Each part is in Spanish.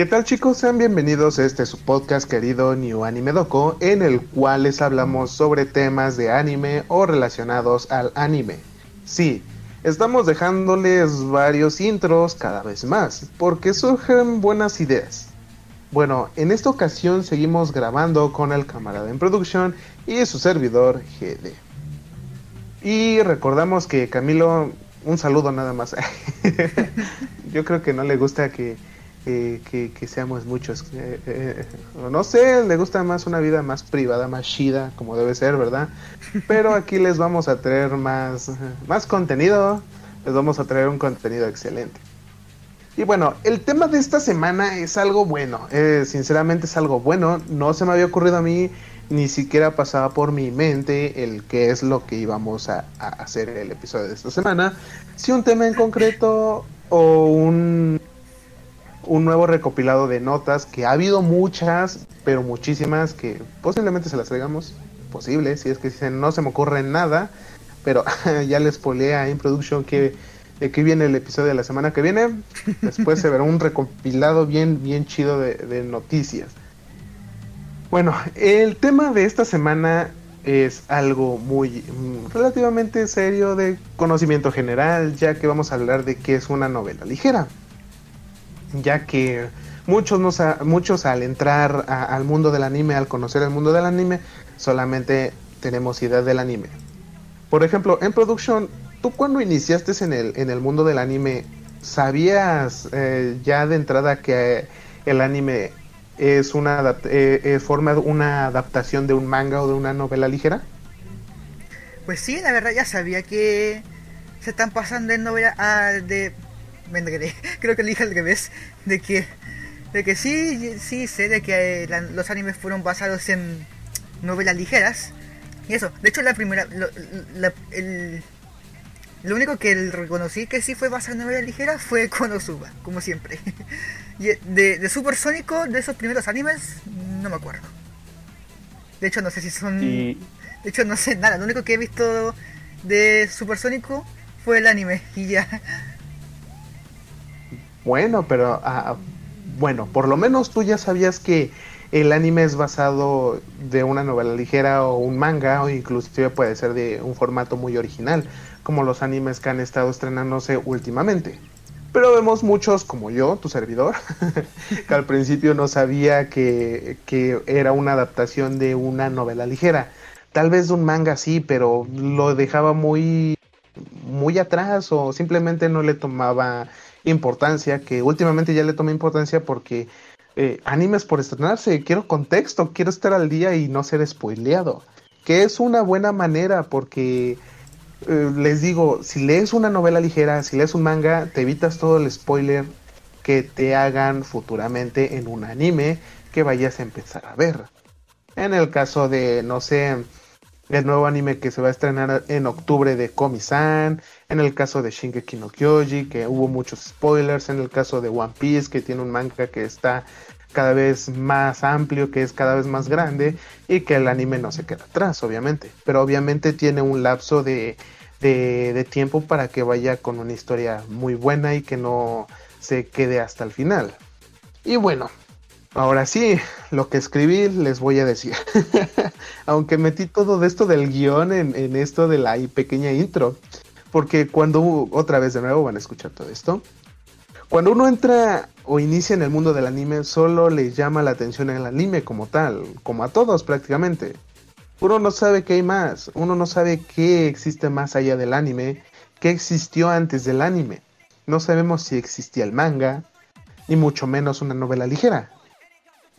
¿Qué tal chicos? Sean bienvenidos a este su podcast querido New Anime Doco, en el cual les hablamos sobre temas de anime o relacionados al anime. Sí, estamos dejándoles varios intros cada vez más, porque surgen buenas ideas. Bueno, en esta ocasión seguimos grabando con el camarada en producción y su servidor GD. Y recordamos que Camilo, un saludo nada más. Yo creo que no le gusta que que, seamos muchos. Eh, eh, no sé, le gusta más una vida más privada, más chida, como debe ser, ¿verdad? Pero aquí les vamos a traer más, más contenido, les vamos a traer un contenido excelente. Y bueno, el tema de esta semana es algo bueno, eh, sinceramente es algo bueno, no se me había ocurrido a mí, ni siquiera pasaba por mi mente el qué es lo que íbamos a, a hacer el episodio de esta semana, si un tema en concreto o un un nuevo recopilado de notas, que ha habido muchas, pero muchísimas, que posiblemente se las traigamos, posible, si es que no se me ocurre nada, pero ya les polea en production que de que viene el episodio de la semana que viene, después se verá un recopilado bien, bien chido de, de noticias. Bueno, el tema de esta semana es algo muy mm, relativamente serio de conocimiento general, ya que vamos a hablar de qué es una novela ligera ya que muchos, muchos al entrar al mundo del anime, al conocer el mundo del anime, solamente tenemos idea del anime. Por ejemplo, en producción, tú cuando iniciaste en el, en el mundo del anime, ¿sabías eh, ya de entrada que el anime es una eh, eh, forma una adaptación de un manga o de una novela ligera? Pues sí, la verdad ya sabía que se están pasando de novela a, de creo que le dije al revés, de que, de que sí, sí sé de que eh, los animes fueron basados en novelas ligeras. Y eso, de hecho la primera, lo, el, lo único que reconocí que sí fue basado en novelas ligeras fue Konosuba, como siempre. y de, de Supersónico, de esos primeros animes, no me acuerdo. De hecho no sé si son... De hecho no sé nada, lo único que he visto de Supersónico fue el anime y ya. Bueno, pero ah, bueno, por lo menos tú ya sabías que el anime es basado de una novela ligera o un manga o inclusive puede ser de un formato muy original, como los animes que han estado estrenándose últimamente. Pero vemos muchos, como yo, tu servidor, que al principio no sabía que, que, era una adaptación de una novela ligera. Tal vez de un manga sí, pero lo dejaba muy, muy atrás o simplemente no le tomaba importancia, que últimamente ya le tomé importancia porque eh, animes por estrenarse, quiero contexto, quiero estar al día y no ser spoileado, que es una buena manera porque eh, les digo, si lees una novela ligera, si lees un manga, te evitas todo el spoiler que te hagan futuramente en un anime que vayas a empezar a ver. En el caso de, no sé, el nuevo anime que se va a estrenar en octubre de Komi-san, en el caso de Shingeki no Kyoji, que hubo muchos spoilers, en el caso de One Piece, que tiene un manga que está cada vez más amplio, que es cada vez más grande, y que el anime no se queda atrás, obviamente, pero obviamente tiene un lapso de, de, tiempo para que vaya con una historia muy buena y que no se quede hasta el final. Y bueno, Ahora sí, lo que escribí les voy a decir. Aunque metí todo de esto del guion en, esto de la pequeña intro. Porque cuando, otra vez de nuevo van a escuchar todo esto, cuando uno entra o inicia en el mundo del anime, solo le llama la atención el anime como tal, como a todos prácticamente. Uno no sabe qué hay más, uno no sabe qué existe más allá del anime, qué existió antes del anime. No sabemos si existía el manga, ni mucho menos una novela ligera,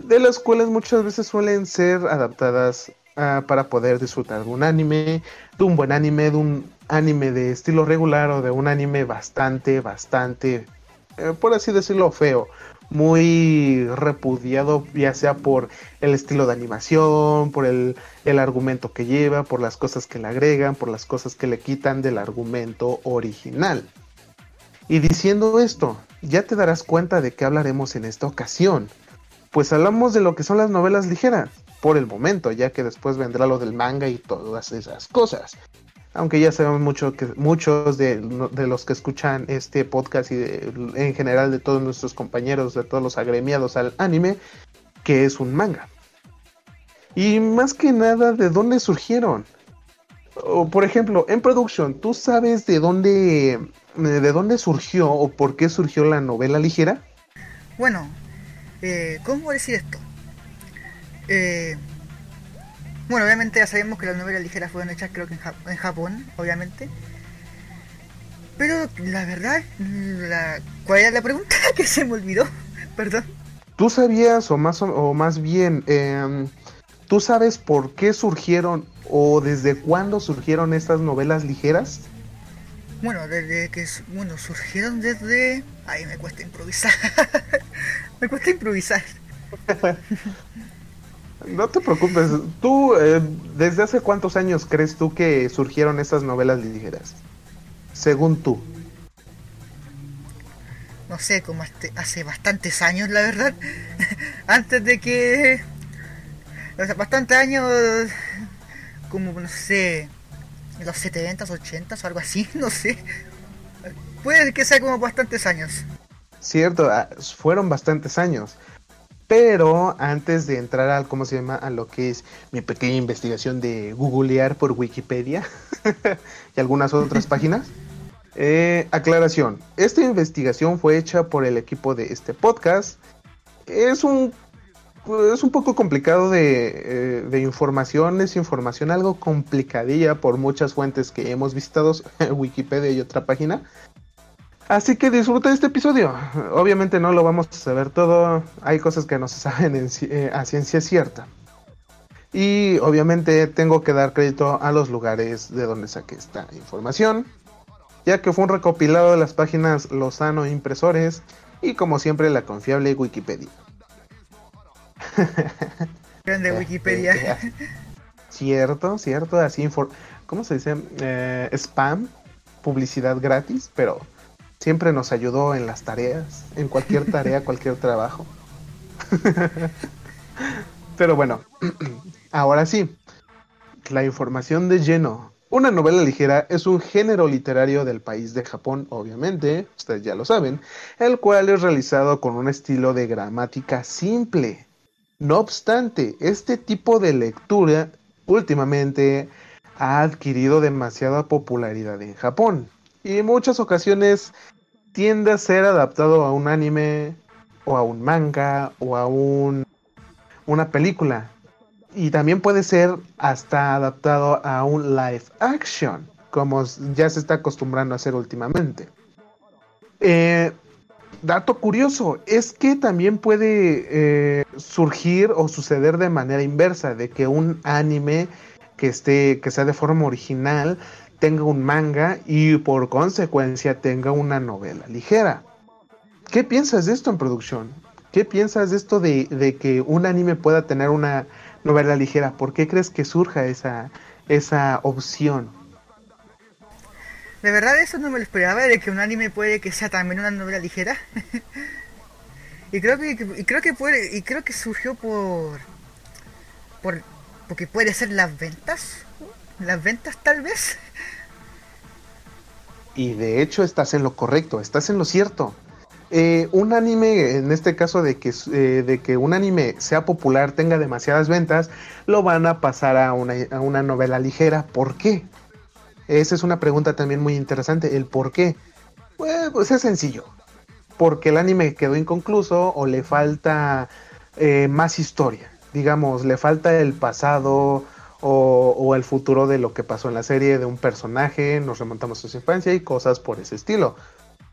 de las cuales muchas veces suelen ser adaptadas ah, para poder disfrutar de un anime, de un buen anime, de un anime de estilo regular o de un anime bastante, bastante, eh, por así decirlo, feo. Muy repudiado, ya sea por el estilo de animación, por el, el argumento que lleva, por las cosas que le agregan, por las cosas que le quitan del argumento original. Y diciendo esto, ya te darás cuenta de qué hablaremos en esta ocasión. Pues hablamos de lo que son las novelas ligeras, por el momento, ya que después vendrá lo del manga y todas esas cosas. aunque ya sabemos mucho que muchos de, los que escuchan este podcast y en general de todos nuestros compañeros, de todos los agremiados al anime, que es un manga. Y más que nada, ¿de dónde surgieron? O, por ejemplo, en Production, ¿tú sabes de dónde, de dónde surgió o por qué surgió la novela ligera? Bueno, eh, ¿cómo decir esto? Eh, bueno, obviamente ya sabemos que las novelas ligeras fueron hechas creo que en, Japón, obviamente. Pero la verdad, la, ¿cuál era la pregunta? que se me olvidó. Perdón. ¿Tú sabías, o más, o más bien, em, tú sabes por qué surgieron o desde cuándo surgieron estas novelas ligeras? Bueno, desde que bueno, surgieron desde... Ay, me cuesta improvisar. cuesta improvisar. No te preocupes. ¿Tú eh, desde hace cuántos años crees tú que surgieron estas novelas ligeras? Según tú. No sé, como hace bastantes años, la verdad. Antes de que... O sea, bastantes años... Como, no sé... Los 70s, 80s o algo así, no sé. Puede que sea como bastantes años. Cierto, ah, fueron bastantes años. Pero antes de entrar al, ¿cómo se llama? A lo que es mi pequeña investigación de googlear por Wikipedia y algunas otras páginas. Eh, aclaración, esta investigación fue hecha por el equipo de este podcast. Es un, es un poco complicado de, eh, de información, es información algo complicadilla por muchas fuentes que hemos visitado, Wikipedia y otra página. Así que disfruta este episodio. Obviamente no lo vamos a saber todo. Hay cosas que no se saben eh, a ciencia cierta. Y obviamente tengo que dar crédito a los lugares de donde saqué esta información. Ya que fue un recopilado de las páginas Lozano Impresores y como siempre la confiable Wikipedia. Grande Wikipedia. cierto, cierto. Así, ¿cómo se dice? Eh, spam, publicidad gratis, pero Siempre nos ayudó en las tareas, en cualquier tarea, cualquier trabajo. Pero bueno, ahora sí, la información de lleno. Una novela ligera es un género literario del país de Japón, obviamente, ustedes ya lo saben, el cual es realizado con un estilo de gramática simple. No obstante, este tipo de lectura últimamente ha adquirido demasiada popularidad en Japón y en muchas ocasiones tiende a ser adaptado a un anime o a un manga o a un, una película. Y también puede ser hasta adaptado a un live action, como ya se está acostumbrando a hacer últimamente. Eh, dato curioso, es que también puede eh, surgir o suceder de manera inversa, de que un anime que esté, que sea de forma original, tenga un manga y por consecuencia tenga una novela ligera. ¿Qué piensas de esto en producción? ¿Qué piensas de esto de, que un anime pueda tener una novela ligera? ¿Por qué crees que surja esa, esa opción? De verdad eso no me lo esperaba, de que un anime puede que sea también una novela ligera. y creo que y creo que puede y creo que surgió por por porque puede ser las ventas, las ventas tal vez. Y de hecho estás en lo correcto, estás en lo cierto. Eh, un anime, en este caso de que, eh, de que un anime sea popular, tenga demasiadas ventas, lo van a pasar a una, a una novela ligera. ¿Por qué? Esa es una pregunta también muy interesante. ¿El por qué? Pues, pues es sencillo. Porque el anime quedó inconcluso o le falta eh, más historia. Digamos, le falta el pasado o, el futuro de lo que pasó en la serie de un personaje, nos remontamos a su infancia y cosas por ese estilo.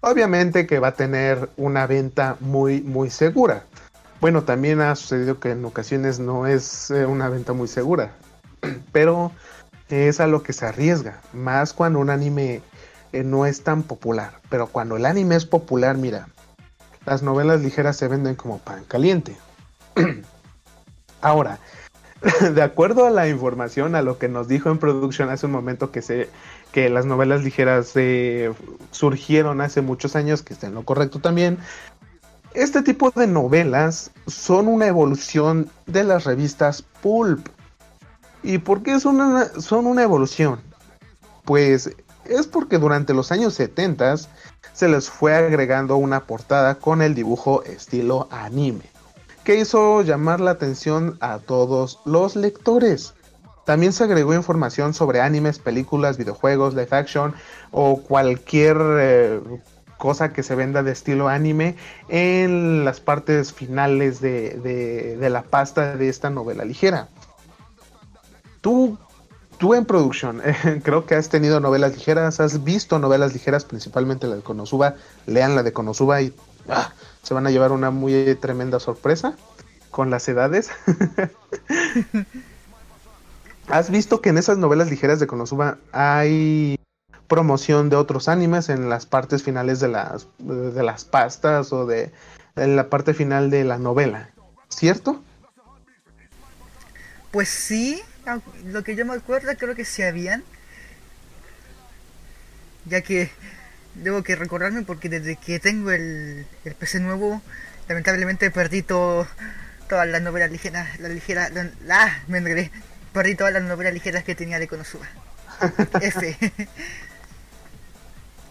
Obviamente que va a tener una venta muy muy segura. Bueno, también ha sucedido que en ocasiones no es eh, una venta muy segura, pero es a lo que se arriesga, más cuando un anime eh, no es tan popular. Pero cuando el anime es popular, mira, las novelas ligeras se venden como pan caliente. Ahora, de acuerdo a la información, a lo que nos dijo en producción hace un momento que se que las novelas ligeras surgieron hace muchos años, que está en lo correcto también. Este tipo de novelas son una evolución de las revistas pulp. ¿Y por qué son una, son una evolución? Pues es porque durante los años 70 se les fue agregando una portada con el dibujo estilo anime, que hizo llamar la atención a todos los lectores. También se agregó información sobre animes, películas, videojuegos, live action o cualquier eh, cosa que se venda de estilo anime en las partes finales de, de la pasta de esta novela ligera. Tú tú en producción, creo que has tenido novelas ligeras, has visto novelas ligeras, principalmente la de Konosuba. Lean la de Konosuba y ah, se van a llevar una muy tremenda sorpresa con las edades. ¿Has visto que en esas novelas ligeras de Konosuba hay promoción de otros animes en las partes finales de las, de las pastas o de en la parte final de la novela? ¿Cierto? Pues sí, lo que yo me acuerdo creo que se habían. Ya que debo que recordarme porque desde que tengo el, el PC nuevo, lamentablemente perdí todo, todas las novelas ligeras, la ligera, la, me perdí todas las novelas ligeras que tenía de Konosuba.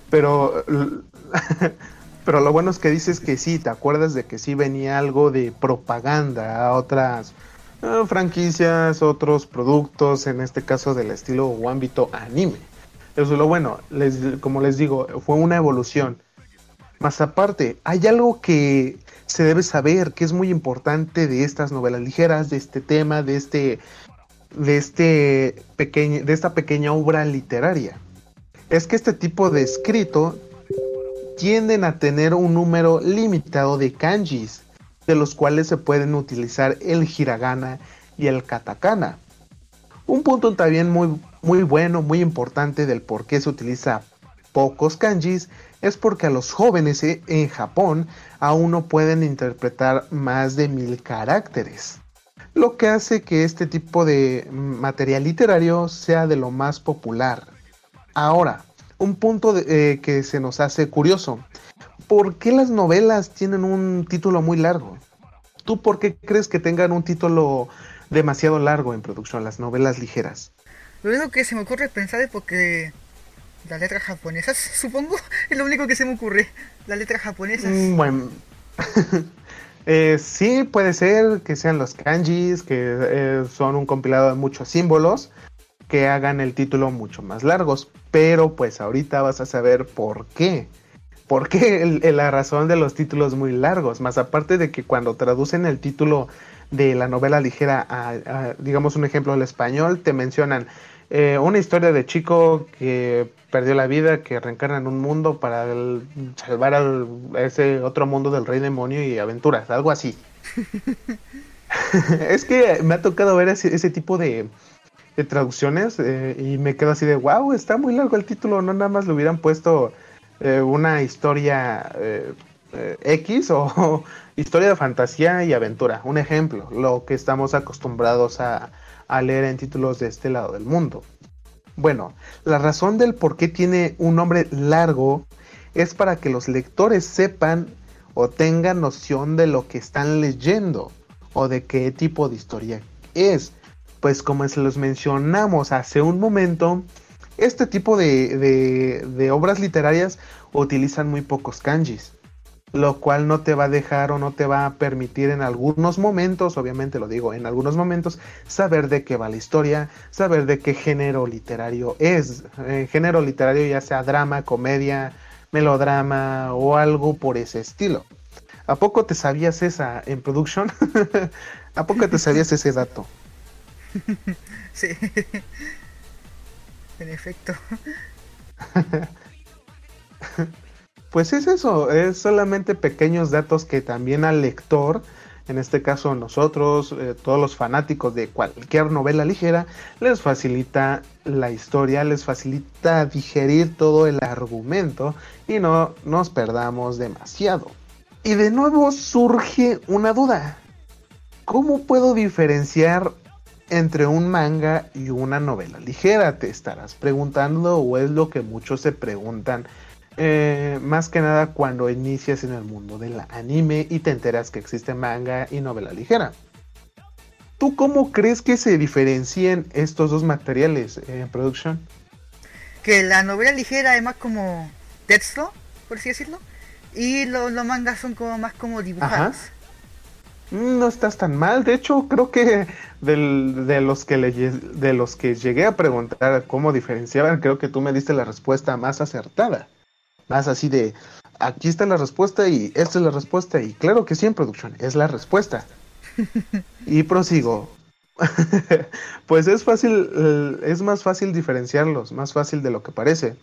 Pero, pero lo bueno es que dices que sí, te acuerdas de que sí venía algo de propaganda a otras Ah, franquicias, otros productos, en este caso del estilo o ámbito anime. Eso es lo bueno, les, como les digo, fue una evolución. Más aparte, hay algo que se debe saber que es muy importante de estas novelas ligeras, de este tema, de este, de este pequeño, de esta pequeña obra literaria. Es que este tipo de escrito tienden a tener un número limitado de kanjis de los cuales se pueden utilizar el hiragana y el katakana. Un punto también muy, muy bueno, muy importante del por qué se utiliza pocos kanjis es porque a los jóvenes e, en Japón aún no pueden interpretar más de mil caracteres, lo que hace que este tipo de material literario sea de lo más popular. Ahora, un punto eh, que se nos hace curioso ¿por qué las novelas tienen un título muy largo? ¿Tú por qué crees que tengan un título demasiado largo en producción, las novelas ligeras? Lo único que se me ocurre pensar es porque las letras japonesas, supongo, es lo único que se me ocurre, las letras japonesas. Mm, bueno, eh, sí puede ser que sean los kanjis, que eh, son un compilado de muchos símbolos que hagan el título mucho más largos, pero pues ahorita vas a saber por qué. ¿Por qué la razón de los títulos muy largos? Más aparte de que cuando traducen el título de la novela ligera a, digamos un ejemplo al español, te mencionan eh, una historia de chico que perdió la vida, que reencarna en un mundo para salvar a ese otro mundo del rey demonio y aventuras, algo así. es que me ha tocado ver ese, tipo de, traducciones eh, y me quedo así de, wow, está muy largo el título, no nada más lo hubieran puesto eh, una historia eh, X o historia de fantasía y aventura. Un ejemplo, lo que estamos acostumbrados a leer en títulos de este lado del mundo. Bueno, la razón del por qué tiene un nombre largo es para que los lectores sepan o tengan noción de lo que están leyendo o de qué tipo de historia es. Pues como se los mencionamos hace un momento, este tipo de, obras literarias utilizan muy pocos kanjis, lo cual no te va a dejar o no te va a permitir en algunos momentos, obviamente lo digo, en algunos momentos, saber de qué va la historia, saber de qué género literario es. Eh, género literario ya sea drama, comedia, melodrama o algo por ese estilo. ¿A poco te sabías esa en production? ¿A poco te sabías ese dato? Sí en efecto. Pues es eso, es solamente pequeños datos que también al lector, en este caso nosotros, eh, todos los fanáticos de cualquier novela ligera, les facilita la historia, les facilita digerir todo el argumento y no nos perdamos demasiado. Y de nuevo surge una duda. ¿Cómo puedo diferenciar entre un manga y una novela ligera, te estarás preguntando, o es lo que muchos se preguntan, eh, más que nada cuando inicias en el mundo del anime y te enteras que existe manga y novela ligera. ¿Tú cómo crees que se diferencien estos dos materiales en producción? que la novela ligera es más como texto, por así decirlo, y los, los mangas son como más como dibujados. Mm, no estás tan mal, de hecho creo que de, los que de los que llegué a preguntar cómo diferenciaban, creo que tú me diste la respuesta más acertada. Más así de, aquí está la respuesta y esta es la respuesta y claro que sí en producción, es la respuesta. y prosigo. pues es fácil, eh, es más fácil diferenciarlos, más fácil de lo que parece,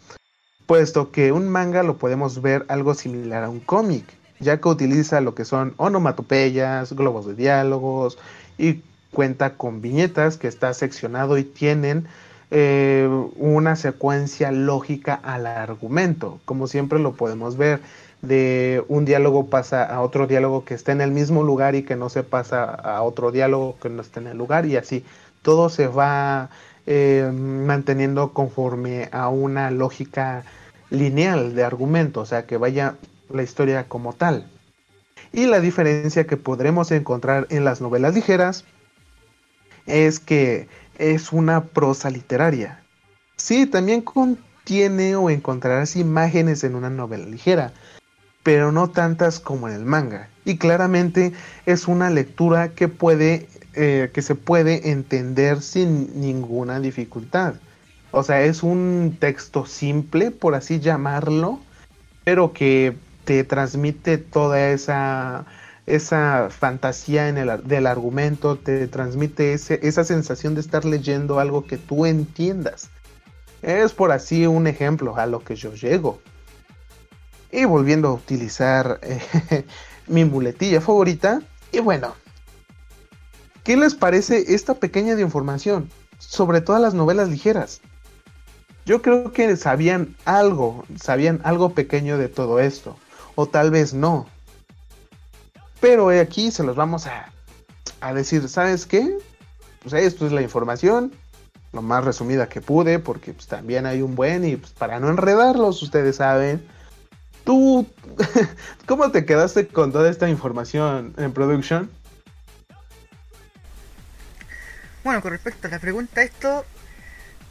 puesto que un manga lo podemos ver algo similar a un cómic, ya que utiliza lo que son onomatopeyas, globos de diálogos y cuenta con viñetas que está seccionado y tienen eh, una secuencia lógica al argumento, como siempre lo podemos ver de un diálogo pasa a otro diálogo que está en el mismo lugar y que no se pasa a otro diálogo que no está en el lugar y así todo se va eh, manteniendo conforme a una lógica lineal de argumento, o sea que vaya la historia como tal. Y la diferencia que podremos encontrar en las novelas ligeras es que es una prosa literaria. Sí, también contiene o encontrarás imágenes en una novela ligera, pero no tantas como en el manga. Y claramente es una lectura que puede, eh, que se puede entender sin ninguna dificultad. O sea, es un texto simple, por así llamarlo, pero que te transmite toda esa, esa fantasía en el, del argumento, te transmite esa sensación de estar leyendo algo que tú entiendas. Es por así un ejemplo a lo que yo llego. Y volviendo a utilizar eh, mi muletilla favorita. Y bueno, ¿qué les parece esta pequeña información? Sobre todas las novelas ligeras. Yo creo que sabían algo, sabían algo pequeño de todo esto. O tal vez no. Pero aquí se los vamos a, a decir, ¿sabes qué? Pues esto es la información, lo más resumida que pude, porque pues, también hay un buen y pues, para no enredarlos, ustedes saben, ¿Tú cómo te quedaste con toda esta información en production? Bueno, con respecto a la pregunta, esto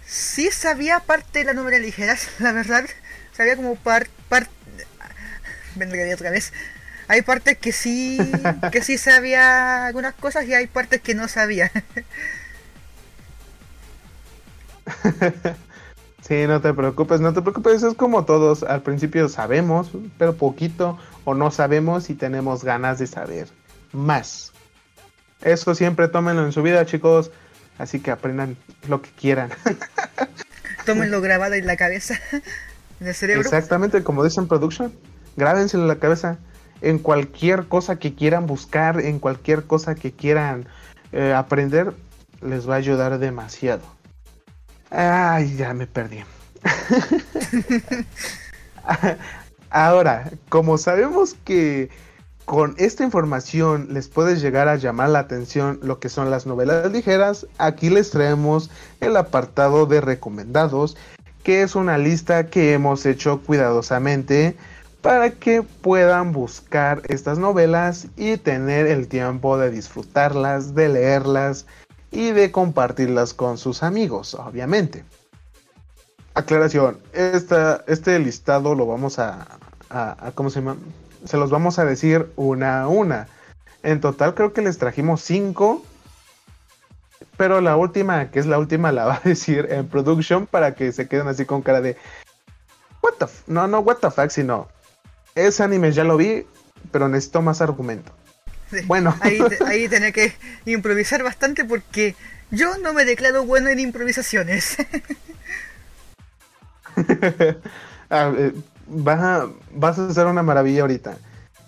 sí sabía parte de la novela ligera, la verdad. Sabía como parte... Par, vendría otra vez. Hay partes que sí, que sí sabía algunas cosas y hay partes que no sabía. Sí, no te preocupes, no te preocupes, es como todos, al principio sabemos, pero poquito o no sabemos y tenemos ganas de saber más. Eso siempre tómenlo en su vida, chicos, así que aprendan lo que quieran. Tómenlo grabado en la cabeza, en el cerebro. Exactamente, como dicen Production, grábenselo en la cabeza, en cualquier cosa que quieran buscar, en cualquier cosa que quieran eh, aprender, les va a ayudar demasiado. Ay, ya me perdí. Ahora, como sabemos que con esta información les puede llegar a llamar la atención lo que son las novelas ligeras, aquí les traemos el apartado de recomendados, que es una lista que hemos hecho cuidadosamente para que puedan buscar estas novelas y tener el tiempo de disfrutarlas, de leerlas y de compartirlas con sus amigos, obviamente. Aclaración, esta, este listado lo vamos a, ¿cómo se llama? Se los vamos a decir una a una. En total creo que les trajimos cinco, pero la última, que es la última, la va a decir en production para que se queden así con cara de, what the, no, no, what the fuck, sino, ese anime ya lo vi, pero necesito más argumento. Bueno. Ahí, ahí tener que improvisar bastante porque yo no me declaro bueno en improvisaciones. Ah, eh, vas, a, vas a hacer una maravilla ahorita.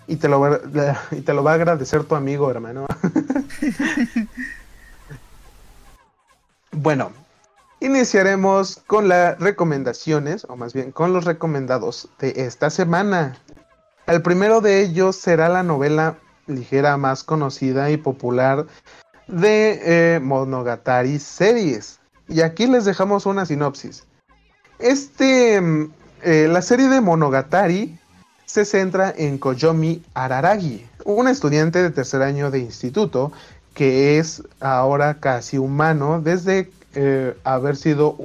Y te, lo va, y te lo va a agradecer tu amigo, hermano. bueno, iniciaremos con las recomendaciones, o más bien con los recomendados de esta semana. El primero de ellos será la novela ligera más conocida y popular de eh, Monogatari Series. Y aquí les dejamos una sinopsis. Este, mm, eh, la serie de Monogatari se centra en Koyomi Araragi, un estudiante de tercer año de instituto que es ahora casi humano desde eh, haber sido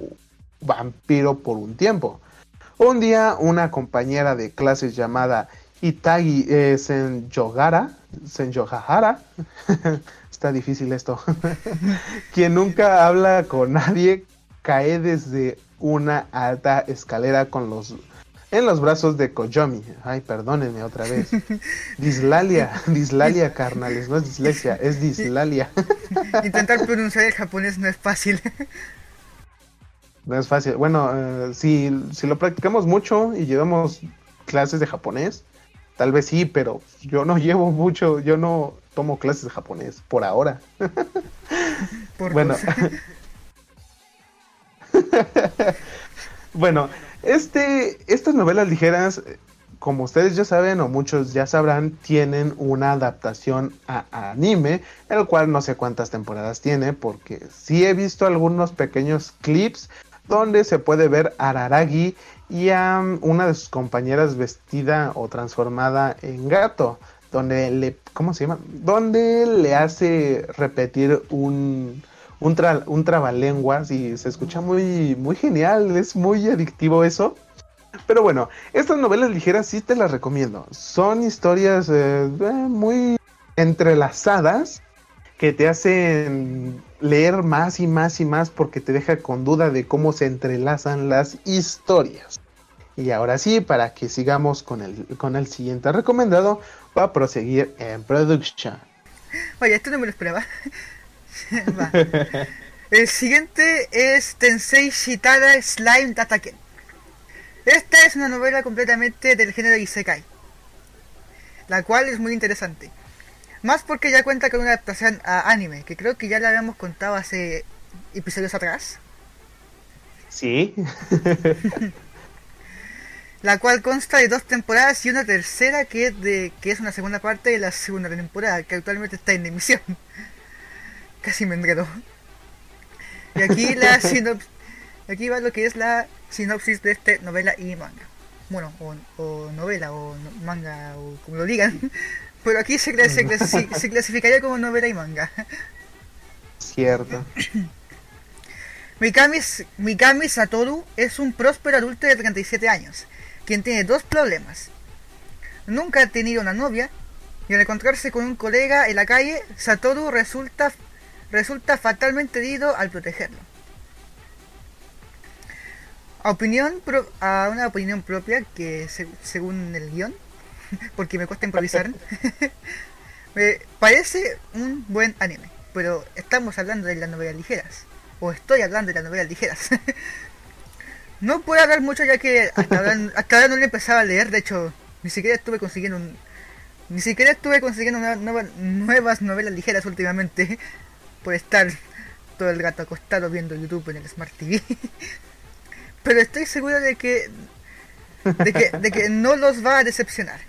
vampiro por un tiempo. Un día una compañera de clases llamada Itagi eh, Senyogara, está difícil esto, quien nunca habla con nadie, cae desde una alta escalera con los en los brazos de Koyomi. Ay, perdónenme otra vez. Dislalia, dislalia, carnales, no es dislexia, es dislalia. Intentar pronunciar el japonés no es fácil. No es fácil. Bueno, eh, si, si lo practicamos mucho y llevamos clases de japonés, tal vez sí, pero yo no llevo mucho, yo no tomo clases de japonés por ahora. bueno. bueno, este, estas novelas ligeras, como ustedes ya saben o muchos ya sabrán, tienen una adaptación a, anime, el cual no sé cuántas temporadas tiene, porque sí he visto algunos pequeños clips donde se puede ver a Araragi y a una de sus compañeras vestida o transformada en gato, donde le, ¿cómo se llama? Donde le hace repetir un, un, un trabalenguas y se escucha muy, muy genial, es muy adictivo eso. Pero bueno, estas novelas ligeras sí te las recomiendo. Son historias eh, muy entrelazadas que te hacen leer más y más y más porque te deja con duda de cómo se entrelazan las historias. Y ahora sí, para que sigamos con el, con el siguiente recomendado, va a proseguir en production. Oye, esto no me lo esperaba. El siguiente es Tensei Shitara Slime Dataken. Esta es una novela completamente del género Isekai, la cual es muy interesante. Más porque ya cuenta con una adaptación a anime, que creo que ya la habíamos contado hace episodios atrás. Sí. la cual consta de dos temporadas y una tercera que es, de, que es una segunda parte de la segunda temporada, que actualmente está en emisión. Casi me enredo. Y aquí la aquí va lo que es la sinopsis de este novela y manga. Bueno, o, novela, o manga, o como lo digan. Pero aquí se, se, clasificaría como novela y manga. Cierto. Mikami, Mikami Satoru es un próspero adulto de 37 años, quien tiene dos problemas. Nunca ha tenido una novia, y al encontrarse con un colega en la calle, Satoru resulta resulta fatalmente herido al protegerlo. A, opinión a una opinión propia que según el guion, porque me cuesta improvisar, me parece un buen anime, pero estamos hablando de las novelas ligeras, o estoy hablando de las novelas ligeras. no puedo hablar mucho ya que hasta ahora, no le empezaba a leer, de hecho, ni siquiera estuve consiguiendo un, ni siquiera estuve consiguiendo nuevas novelas ligeras últimamente por estar todo el gato acostado viendo YouTube en el Smart TV. Pero estoy seguro de que, de que, de que no los va a decepcionar.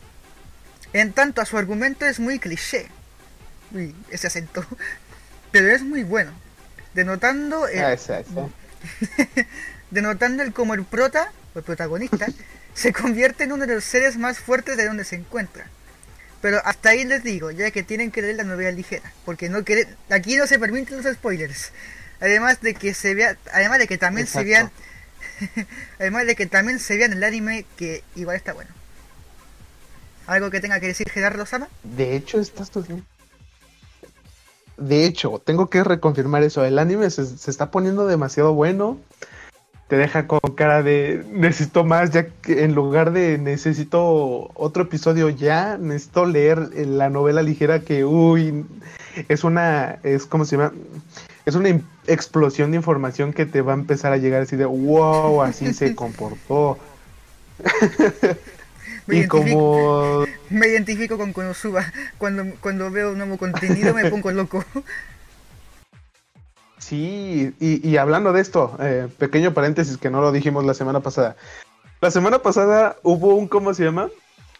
En tanto a su argumento es muy cliché. Uy, ese acento. Pero es muy bueno. Denotando el, ah, denotando el como el prota, o el protagonista, se convierte en uno de los seres más fuertes de donde se encuentra. Pero hasta ahí les digo, ya que tienen que leer la novela ligera, porque no quieren, aquí no se permiten los spoilers. Además de que se vea, además de que también se vean, además de que también se vean el anime que igual está bueno. ¿Algo que tenga que decir Gerardo Sama? De hecho, estás bien. De hecho, tengo que reconfirmar eso. El anime se, se está poniendo demasiado bueno te deja con cara de necesito más, ya que en lugar de necesito otro episodio ya, necesito leer la novela ligera que, uy, es una, es como se llama, es una explosión de información que te va a empezar a llegar así de, wow, así se comportó. y como... Me identifico con Konosuba, cuando, cuando veo un nuevo contenido me pongo loco. Sí, y, hablando de esto, eh, pequeño paréntesis que no lo dijimos la semana pasada. La semana pasada hubo un, ¿cómo se llama?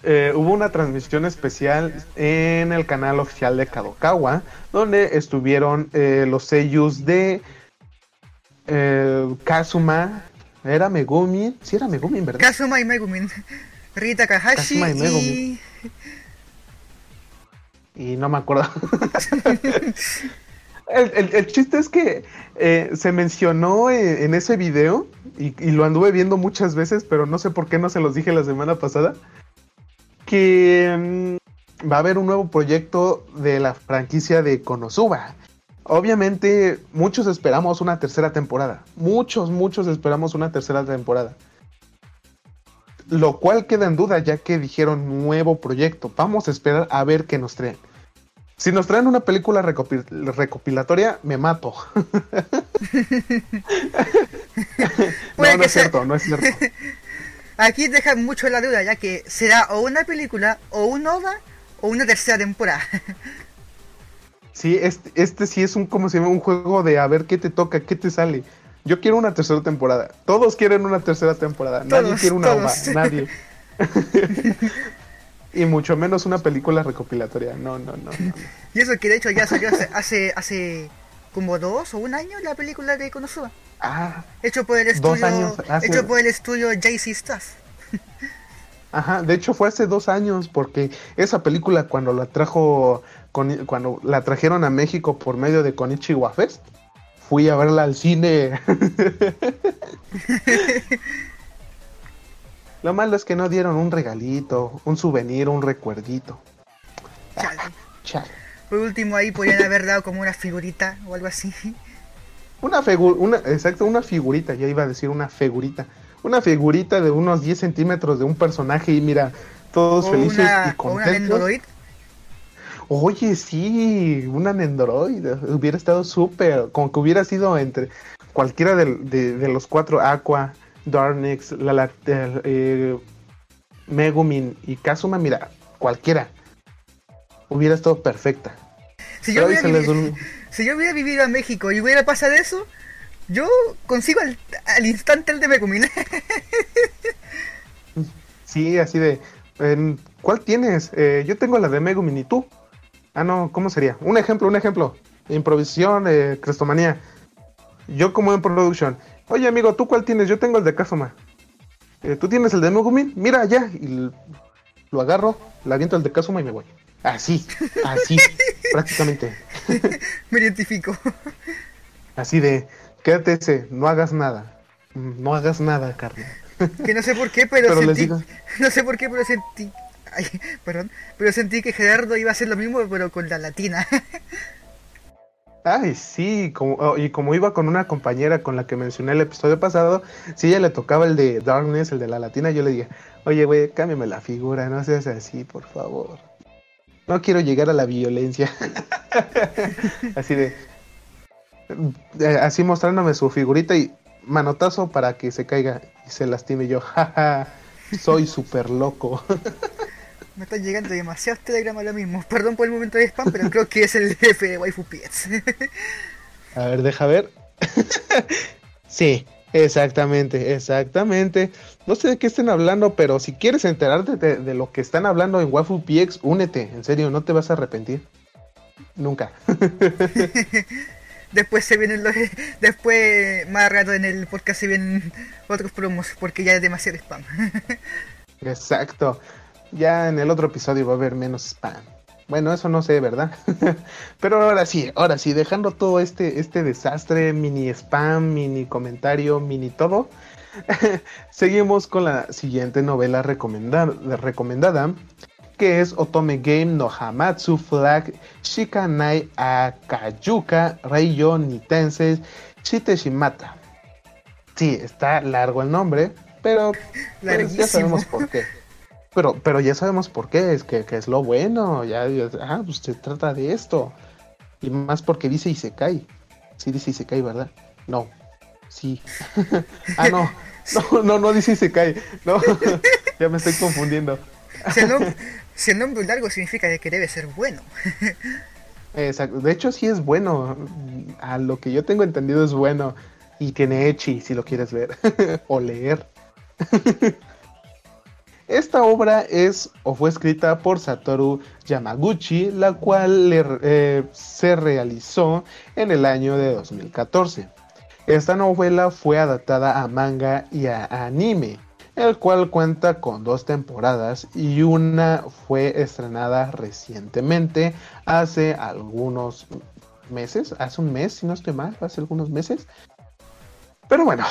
Eh, hubo una transmisión especial en el canal oficial de Kadokawa, donde estuvieron eh, los sellos de Kazuma, ¿era Megumi? Sí, era Megumi, ¿verdad? Kazuma y Megumi. Rita Kahashi Kazuma y Megumi. Y... y no me acuerdo. el, chiste es que eh, se mencionó eh, en, ese video y, lo anduve viendo muchas veces, pero no sé por qué no se los dije la semana pasada, que mm, va a haber un nuevo proyecto de la franquicia de Konosuba. Obviamente muchos esperamos una tercera temporada, muchos, muchos esperamos una tercera temporada. Lo cual queda en duda ya que dijeron nuevo proyecto. Vamos a esperar a ver qué nos traen. Si nos traen una película recopilatoria, me mato. no, no es cierto, no es cierto. Aquí deja mucho la duda, ya que será o una película, o un OVA, o una tercera temporada. sí, este, este sí es un, como se llama, un juego de a ver qué te toca, qué te sale. Yo quiero una tercera temporada. Todos quieren una tercera temporada. nadie quiere una OVA, nadie. Y mucho menos una película recopilatoria. No, no, no. y eso que de hecho ya salió hace, hace, como dos o un año la película de Konosuba. Ah. Hecho por el estudio. Hecho por el estudio JC Stars. Ajá, de hecho fue hace dos años porque esa película cuando la trajo, cuando la trajeron a México por medio de Konichiwa Fest, fui a verla al cine. Lo malo es que no dieron un regalito, un souvenir, un recuerdito. Chale. Por último, ahí podrían haber dado como una figurita o algo así. Una figurita, exacto, una figurita, ya iba a decir una figurita. Una figurita de unos 10 centímetros de un personaje y mira, todos felices y contentos. Oye, sí, una Nendoroid. Hubiera estado súper, como que hubiera sido entre cualquiera de los cuatro Aqua, Darnex, la, eh, Megumin y Kazuma, mira, cualquiera hubiera estado perfecta. Si yo, hubiera vivido, en México y hubiera pasado eso, yo consigo al, instante el de Megumin. sí, así de, ¿cuál tienes? Eh, yo tengo la de Megumin y tú. Ah, no, ¿cómo sería? Un ejemplo, un ejemplo. Improvisación, eh, Crestomanía. Yo como en production. Oye, amigo, ¿tú cuál tienes? Yo tengo el de Kazuma. Eh, ¿Tú tienes el de Megumin? Mira, ya. Y lo agarro, le aviento el de Kazuma y me voy. Así, así, prácticamente. me identifico. Así de, quédate ese, no hagas nada. No hagas nada, Carlos. que no sé por qué, pero, sentí. No sé por qué, pero sentí. Ay, perdón. Pero sentí que Gerardo iba a hacer lo mismo, pero con la latina. Ay, sí, como, oh, y como iba con una compañera con la que mencioné el episodio pasado, si ella le tocaba el de Darkness, el de la latina, yo le dije, oye, güey, cámbiame la figura, no seas así, por favor. No quiero llegar a la violencia. así de, eh, así mostrándome su figurita y manotazo para que se caiga y se lastime yo, jaja, soy súper loco. Me están llegando demasiados telegramas lo mismo. Perdón por el momento de spam, pero creo que es el jefe de Waifu Pets. A ver, deja ver. sí, exactamente, exactamente. No sé de qué estén hablando, pero si quieres enterarte de, lo que están hablando en Waifu PX, únete. En serio, no te vas a arrepentir. Nunca. después se vienen los. Después, más rato en el podcast se vienen otros promos, porque ya es demasiado spam. Exacto. Ya en el otro episodio va a haber menos spam. Bueno, eso no sé, ¿verdad? Pero ahora sí, ahora sí, dejando todo este, este desastre, mini spam, mini comentario, mini todo, seguimos con la siguiente novela recomendada, recomendada que es Otome Game no Hamatsu Flag Shikanai Akayuka Reiyo Nitense Shiteshimata. Sí, está largo el nombre, pero pues, ya sabemos por qué. Pero, pero ya sabemos por qué, es que, es lo bueno, ya, ah, pues se trata de esto. Y más porque dice y se cae. Sí dice y se cae, ¿verdad? No. Sí. ah, no. No, no, no dice y se cae. No, ya me estoy confundiendo. si, el nombre, largo significa que debe ser bueno. Exacto. De hecho, sí es bueno. A lo que yo tengo entendido es bueno. Y tiene echi, si lo quieres ver. o leer. Esta obra es o fue escrita por Satoru Yamaguchi, la cual eh, se realizó en el año de 2014. Esta novela fue adaptada a manga y a anime, el cual cuenta con dos temporadas y una fue estrenada recientemente, hace algunos meses, hace un mes, si no estoy mal, hace algunos meses. Pero bueno,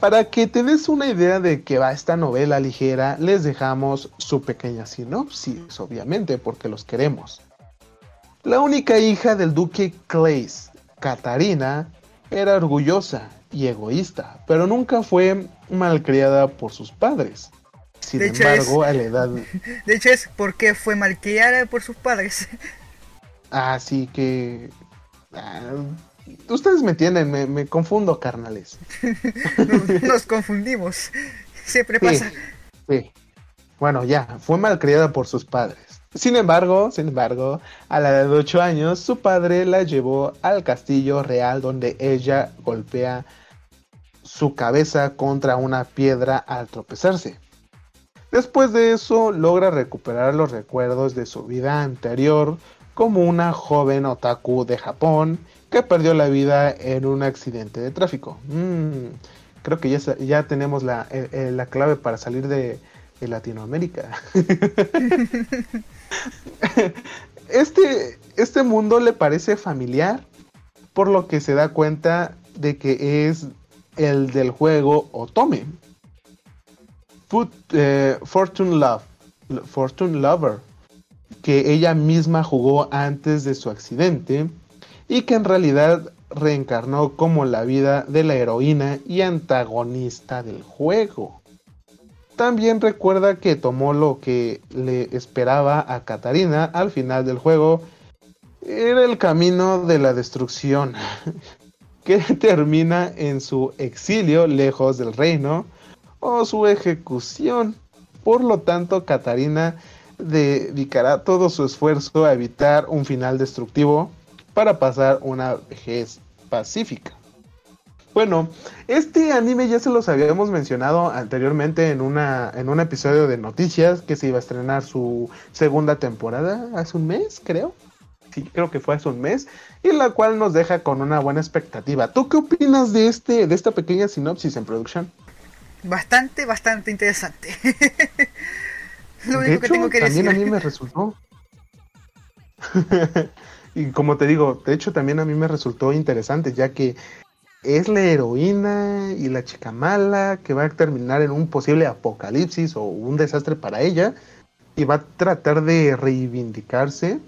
para que te des una idea de que va esta novela ligera, les dejamos su pequeña sinopsis, obviamente, porque los queremos. La única hija del duque Clays, Katarina, era orgullosa y egoísta, pero nunca fue malcriada por sus padres. Sin embargo, a la edad... De hecho es porque fue malcriada por sus padres. Así que... Ah, ustedes me entienden, me, confundo, carnales. nos, confundimos. Siempre pasa. Sí, Bueno, ya, fue malcriada por sus padres. Sin embargo, sin embargo, a la edad de 8 años, su padre la llevó al castillo real donde ella golpea su cabeza contra una piedra al tropezarse. Después de eso, logra recuperar los recuerdos de su vida anterior como una joven otaku de Japón que perdió la vida en un accidente de tráfico. Mm, creo que ya, ya tenemos la, eh, eh, la, clave para salir de, Latinoamérica. este, este mundo le parece familiar, por lo que se da cuenta de que es el del juego Otome. Eh, Fortune Love, Fortune Lover, que ella misma jugó antes de su accidente y que en realidad reencarnó como la vida de la heroína y antagonista del juego. También recuerda que tomó lo que le esperaba a Katarina al final del juego. Era el camino de la destrucción, que termina en su exilio lejos del reino o su ejecución. Por lo tanto, Katarina dedicará todo su esfuerzo a evitar un final destructivo para pasar una vejez pacífica. Bueno, este anime ya se los habíamos mencionado anteriormente en, una, en un episodio de noticias que se iba a estrenar su segunda temporada hace un mes, creo. Sí, creo que fue hace un mes, y la cual nos deja con una buena expectativa. ¿Tú qué opinas de este, de esta pequeña sinopsis en producción? Bastante, bastante interesante. Lo único que tengo que decir. También a mí me resultó. y como te digo, de hecho también a mí me resultó interesante, ya que es la heroína y la chica mala que va a terminar en un posible apocalipsis o un desastre para ella y va a tratar de reivindicarse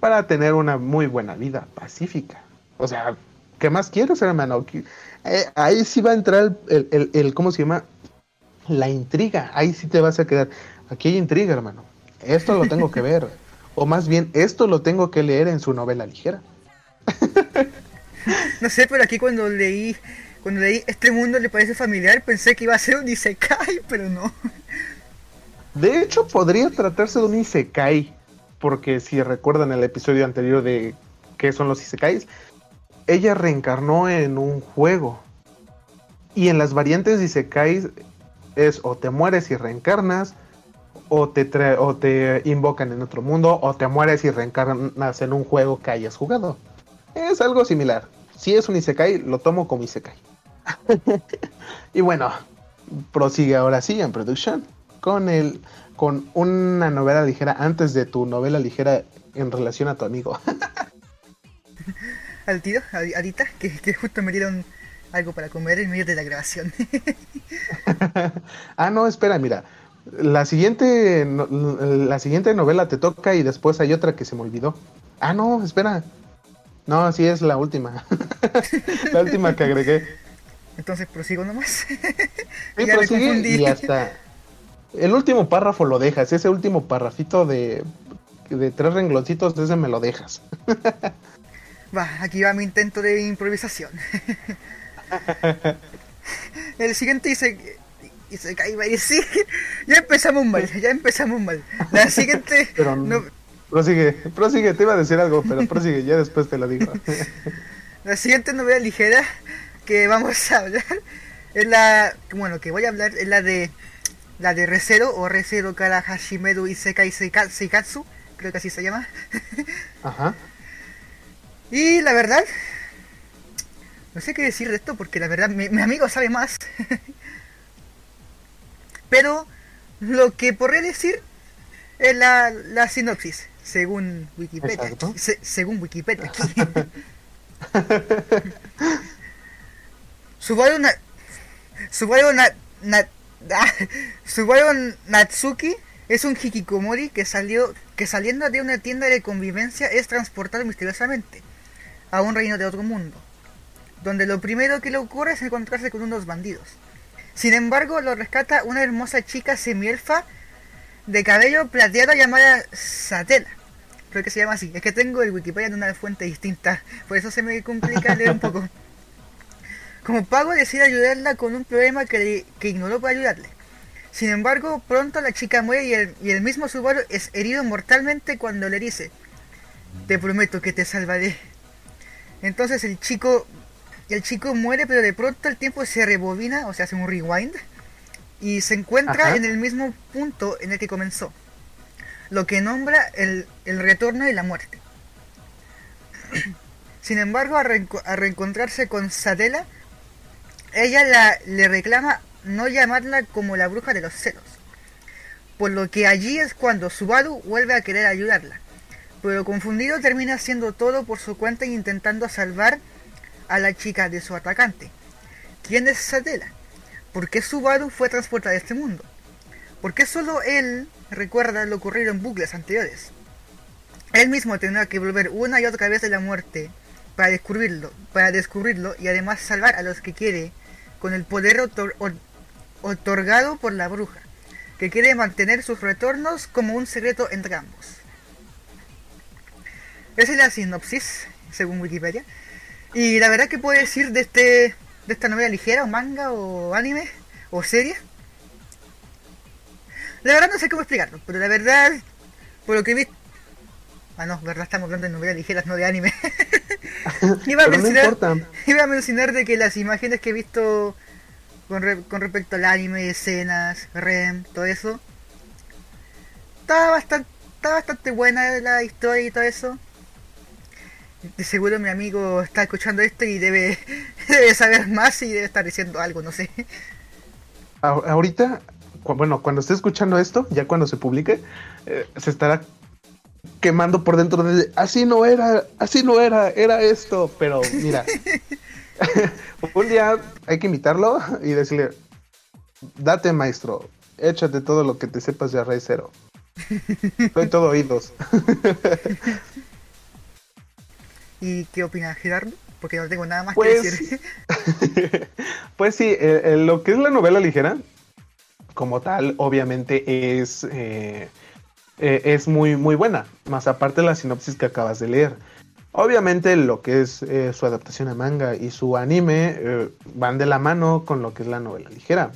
para tener una muy buena vida pacífica. O sea, ¿qué más quieres, hermano? Eh, ahí sí va a entrar el, el, el, ¿cómo se llama? La intriga. Ahí sí te vas a quedar. Aquí hay intriga, hermano. Esto lo tengo que ver. o más bien, esto lo tengo que leer en su novela ligera. no sé, pero aquí cuando leí, cuando leí Este mundo le parece familiar, pensé que iba a ser un Isekai, pero no. De hecho, podría tratarse de un Isekai, porque si recuerdan el episodio anterior de qué son los Isekais, ella reencarnó en un juego. Y en las variantes de Isekais es o te mueres y reencarnas, o te, o te invocan en otro mundo, o te mueres y reencarnas en un juego que hayas jugado. Es algo similar. Si es un Isekai, lo tomo como Isekai. y bueno, prosigue ahora sí en producción con el con una novela ligera antes de tu novela ligera en relación a tu amigo. Al tiro, ahorita, que, justo me dieron algo para comer en medio de la grabación. ah, no, espera, mira. La siguiente, la siguiente novela te toca y después hay otra que se me olvidó. Ah, no, espera. No, sí es la última. la última que agregué. Entonces prosigo nomás. sí, prosigue y hasta el último párrafo lo dejas. Ese último parrafito de, de tres rengloncitos, ese me lo dejas. va, aquí va mi intento de improvisación. el siguiente dice y se cae y decir ya empezamos mal ya empezamos mal la siguiente Pero no, Prosigue, prosigue, te iba a decir algo, pero prosigue, ya después te lo digo. la siguiente novela ligera que vamos a hablar es la, bueno, que voy a hablar es la de la de Resero o Resero Kara Hashimeru Isekai Seikatsu, creo que así se llama. Ajá. Y la verdad, no sé qué decir de esto porque la verdad mi, mi amigo sabe más. Pero lo que podré decir es la, la sinopsis según Wikipedia. según Wikipedia. Subaru, na, Subaru, na, ah, Subaru Natsuki es un hikikomori que salió que saliendo de una tienda de convivencia es transportado misteriosamente a un reino de otro mundo, donde lo primero que le ocurre es encontrarse con unos bandidos. Sin embargo, lo rescata una hermosa chica semielfa de cabello plateado llamada Satela. Creo que se llama así. Es que tengo el Wikipedia en una fuente distinta, por eso se me complica leer un poco. Como pago decide ayudarla con un problema que, que ignoró para ayudarle. Sin embargo, pronto la chica muere y el, y el mismo Subaru es herido mortalmente cuando le dice, te prometo que te salvaré. Entonces el chico, el chico muere, pero de pronto el tiempo se rebobina, o sea, hace un rewind, y se encuentra en el mismo punto en el que comenzó. Lo que nombra el, el retorno y la muerte. Sin embargo, a, reencontrarse con Sadela, ella la, le reclama no llamarla como la bruja de los celos. Por lo que allí es cuando Subaru vuelve a querer ayudarla. Pero confundido termina haciendo todo por su cuenta e intentando salvar a la chica de su atacante. ¿Quién es Sadela? ¿Por qué Subaru fue transportada a este mundo? ¿Por qué solo él recuerda lo ocurrido en bucles anteriores? Él mismo tendrá que volver una y otra vez de la muerte para descubrirlo, para descubrirlo y además salvar a los que quiere con el poder otorgado por la bruja, que quiere mantener sus retornos como un secreto entre ambos. Esa es la sinopsis, según Wikipedia. Y la verdad que puedo decir de este de esta novela ligera, o manga, o anime, o serie. La verdad no sé cómo explicarlo, pero la verdad, por lo que vi... Ah, no, verdad, estamos hablando de novelas ligeras, no de anime. iba, a mencionar, iba a mencionar de que las imágenes que he visto con, con respecto al anime, escenas, REM, todo eso, está bastante, está bastante buena la historia y todo eso de seguro mi amigo está escuchando esto y debe, debe saber más y debe estar diciendo algo, no sé. Ahorita, bueno, cuando esté escuchando esto, ya cuando se publique, eh, se estará quemando por dentro de así no era, así no era, era esto, pero mira, un día hay que invitarlo y decirle, date maestro, échate todo lo que te sepas de Rey Cero. Soy todo oídos. ¿Y qué opina Gerardo? Porque no tengo nada más que pues, decir. pues sí, lo que es la novela ligera, como tal, obviamente es, eh, eh, es muy, muy buena. Más aparte de la sinopsis que acabas de leer. Obviamente lo que es eh, su adaptación a manga y su anime van de la mano con lo que es la novela ligera.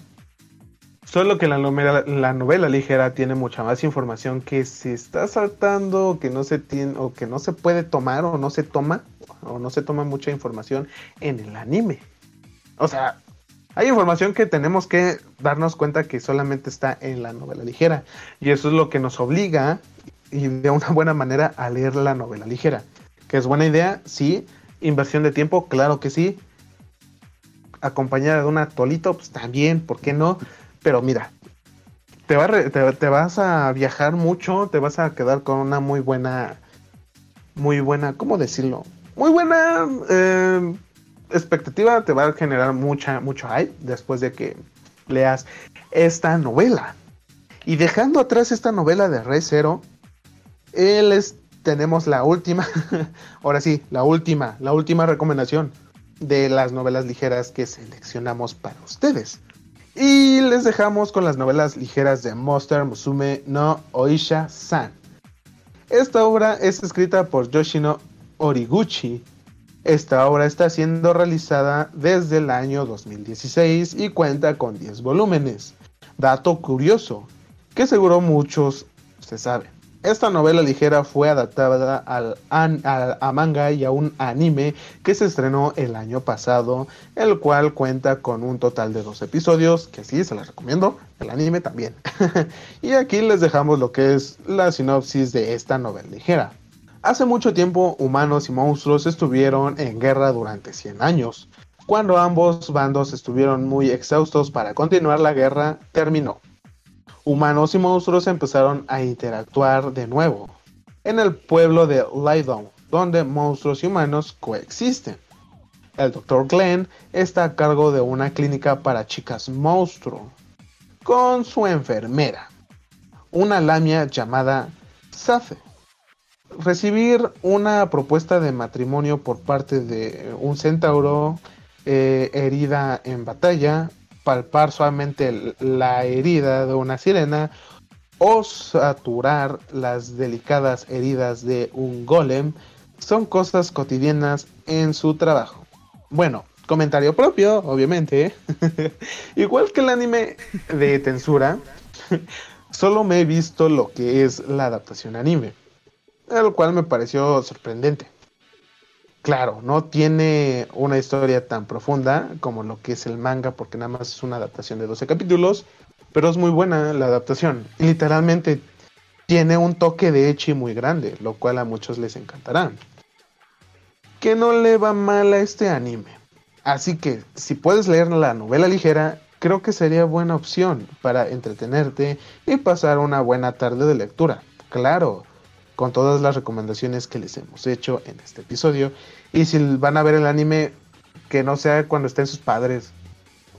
Solo que la novela, la novela ligera tiene mucha más información que se está saltando, que no se tiene, o que no se puede tomar, o no se toma, o no se toma mucha información en el anime. O sea, hay información que tenemos que darnos cuenta que solamente está en la novela ligera. Y eso es lo que nos obliga, y de una buena manera, a leer la novela ligera. Que es buena idea, sí. Inversión de tiempo, claro que sí. Acompañada de un atolito, pues también, ¿por qué no? Pero mira, te, te, vas a viajar mucho, te vas a quedar con una muy buena, muy buena, ¿cómo decirlo? Muy buena eh, expectativa, te va a generar mucha, mucho hype después de que leas esta novela. Y dejando atrás esta novela de Rey Zero, les tenemos la última, ahora sí, la última, la última recomendación de las novelas ligeras que seleccionamos para ustedes. Y les dejamos con las novelas ligeras de Monster Musume no Oisha-san. Esta obra es escrita por Yoshino Origuchi. Esta obra está siendo realizada desde el año 2016 y cuenta con 10 volúmenes. Dato curioso, que seguro muchos se saben. Esta novela ligera fue adaptada al, a manga y a un anime que se estrenó el año pasado, el cual cuenta con un total de dos episodios, que sí, se las recomiendo, el anime también. y aquí les dejamos lo que es la sinopsis de esta novela ligera. Hace mucho tiempo, humanos y monstruos estuvieron en guerra durante 100 años. Cuando ambos bandos estuvieron muy exhaustos para continuar la guerra, terminó humanos y monstruos empezaron a interactuar de nuevo. en el pueblo de Lydon, donde monstruos y humanos coexisten. El Dr. Glenn está a cargo de una clínica para chicas monstruo, con su enfermera, una lamia llamada Safe. Recibir una propuesta de matrimonio por parte de un centauro eh, herida en batalla, palpar suavemente la herida de una sirena o saturar las delicadas heridas de un golem son cosas cotidianas en su trabajo. Bueno, comentario propio, obviamente. Igual que el anime de Tensura, solo me he visto lo que es la adaptación anime, lo cual me pareció sorprendente. Claro, no tiene una historia tan profunda como lo que es el manga, porque nada más es una adaptación de 12 capítulos, pero es muy buena la adaptación. literalmente tiene un toque de Echi muy grande, lo cual a muchos les encantará. Que no le va mal a este anime. Así que si puedes leer la novela ligera, creo que sería buena opción para entretenerte y pasar una buena tarde de lectura. Claro, con todas las recomendaciones que les hemos hecho en este episodio. Y si van a ver el anime, que no sea cuando estén sus padres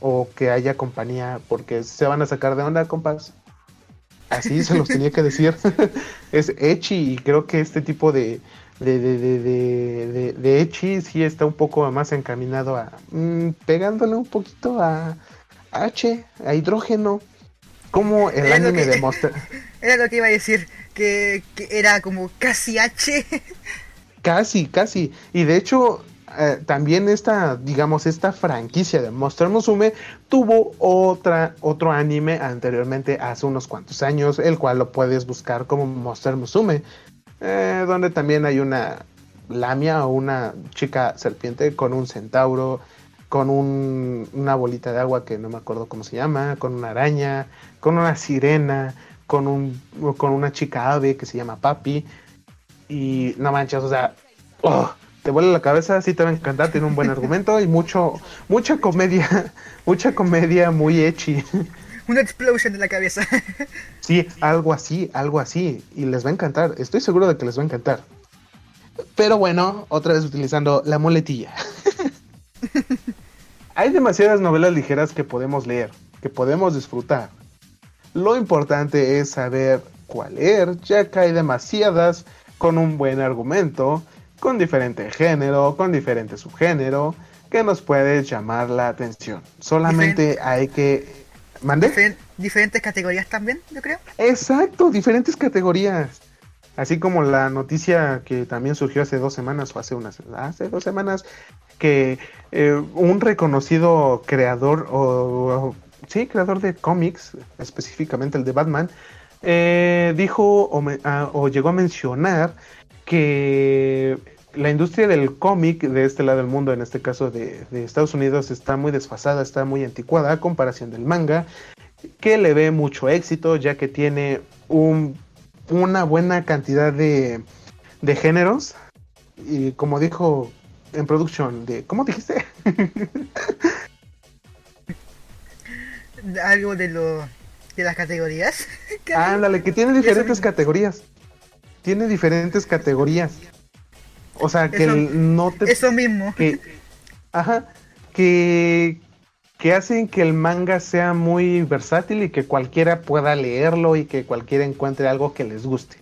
o que haya compañía, porque se van a sacar de onda, compas. Así se los tenía que decir. es Echi y creo que este tipo de, de, de, de, de, Echi sí está un poco más encaminado a mm, pegándole un poquito a H, a hidrógeno, como el anime de Monster. Era lo que iba a decir que, era como casi H. Casi, casi. Y de hecho, eh, también esta, digamos, esta franquicia de Monster Musume tuvo otra, otro anime anteriormente hace unos cuantos años, el cual lo puedes buscar como Monster Musume, eh, donde también hay una lamia o una chica serpiente con un centauro, con una bolita de agua que no me acuerdo cómo se llama, con una araña, con una sirena, con, un, con una chica ave que se llama Papi. Y no manches, o sea, oh, te vuela la cabeza, sí te va a encantar, tiene un buen argumento y mucho, mucha comedia, mucha comedia muy echi. Una explosión de la cabeza. sí, algo así, algo así. Y les va a encantar, estoy seguro de que les va a encantar. Pero bueno, otra vez utilizando la muletilla. Hay demasiadas novelas ligeras que podemos leer, que podemos disfrutar. Lo importante es saber cuál leer, ya que hay demasiadas con un buen argumento, con diferente género, con diferente subgénero, que nos puede llamar la atención. Solamente hay que... ¿Mande? diferentes categorías también, yo creo. Exacto, diferentes categorías. Así como la noticia que también surgió hace dos semanas o hace unas hace dos semanas que eh, un reconocido creador o sí, creador de cómics, específicamente el de Batman, eh, dijo ah, o, llegó a mencionar que la industria del cómic de este lado del mundo, en este caso de, Estados Unidos, está muy desfasada, está muy anticuada a comparación del manga, que le ve mucho éxito ya que tiene una buena cantidad de, de géneros y como dijo en producción de, ¿cómo dijiste? algo de lo de las categorías. Ándale, que tiene diferentes categorías. Tiene diferentes categorías. O sea, que no te Eso mismo. Que ajá, que que hacen que el manga sea muy versátil y que cualquiera pueda leerlo y que cualquiera encuentre algo que les guste.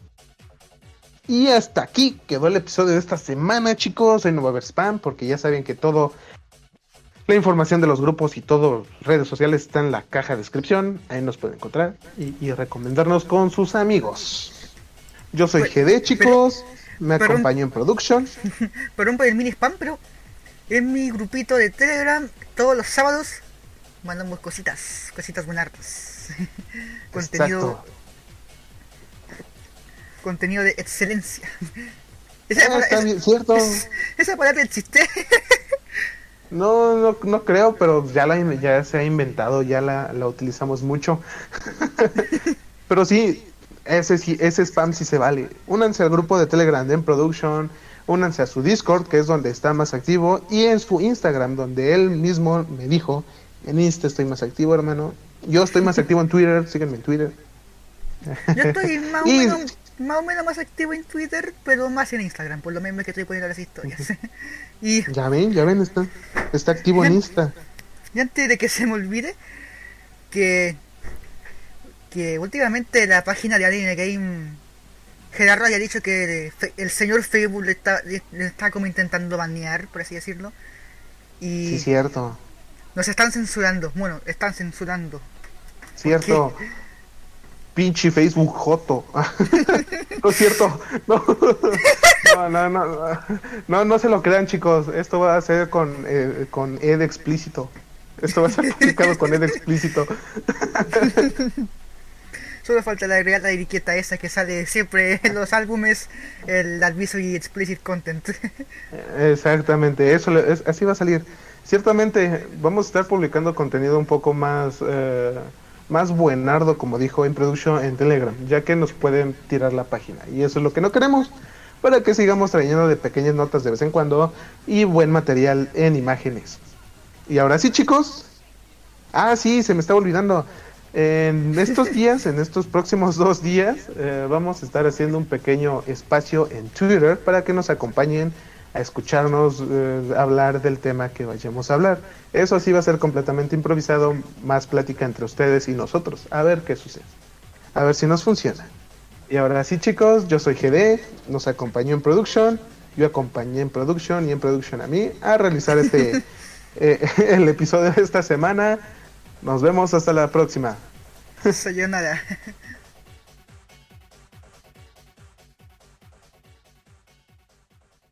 Y hasta aquí quedó el episodio de esta semana, chicos. Hoy no va a haber spam porque ya saben que todo la información de los grupos y todo, redes sociales, está en la caja de descripción. Ahí nos pueden encontrar y, recomendarnos con sus amigos. Yo soy pues, GD, chicos. me acompaño en production. Perdón por el mini spam, pero en mi grupito de Telegram, todos los sábados, mandamos cositas, cositas buenas. contenido. Contenido de excelencia. Esa, ah, está bien, cierto. esa palabra existe. No, no, no creo, pero ya, la, ya se ha inventado, ya la, la utilizamos mucho. pero sí, ese, ese spam sí se vale. Únanse al grupo de Telegram de En Production, únanse a su Discord, que es donde está más activo, y en su Instagram, donde él mismo me dijo, en Insta estoy más activo, hermano. Yo estoy más activo en Twitter, síganme en Twitter. Yo estoy más o menos más o menos más activo en Twitter, pero más en Instagram, por lo menos que estoy poniendo las historias. y ya ven, ya ven, está, está activo en Insta. Y antes de que se me olvide, que que últimamente la página de Anime Game Gerardo haya dicho que el señor Facebook le está, le está como intentando banear, por así decirlo. Y sí, cierto. Nos están censurando. Bueno, están censurando. Cierto. Pinche Facebook Joto. no es cierto. No. No, no, no. No, se lo crean, chicos. Esto va a ser con, eh, con Ed explícito. Esto va a ser publicado con Ed explícito. Solo falta la agregar la etiqueta esa que sale siempre en los álbumes, el aviso y explicit content. Exactamente, eso es, así va a salir. Ciertamente vamos a estar publicando contenido un poco más eh, más buenardo, como dijo en Production en Telegram, ya que nos pueden tirar la página y eso es lo que no queremos para que sigamos trayendo de pequeñas notas de vez en cuando y buen material en imágenes. Y ahora sí, chicos. Ah, sí, se me estaba olvidando. En estos días, en estos próximos dos días, eh, vamos a estar haciendo un pequeño espacio en Twitter para que nos acompañen a escucharnos eh, hablar del tema que vayamos a hablar. Eso sí va a ser completamente improvisado, más plática entre ustedes y nosotros. A ver qué sucede. A ver si nos funciona. Y ahora sí, chicos, yo soy GD, nos acompañó en Production, yo acompañé en Production y en Production a mí a realizar este eh, el episodio de esta semana. Nos vemos hasta la próxima. nada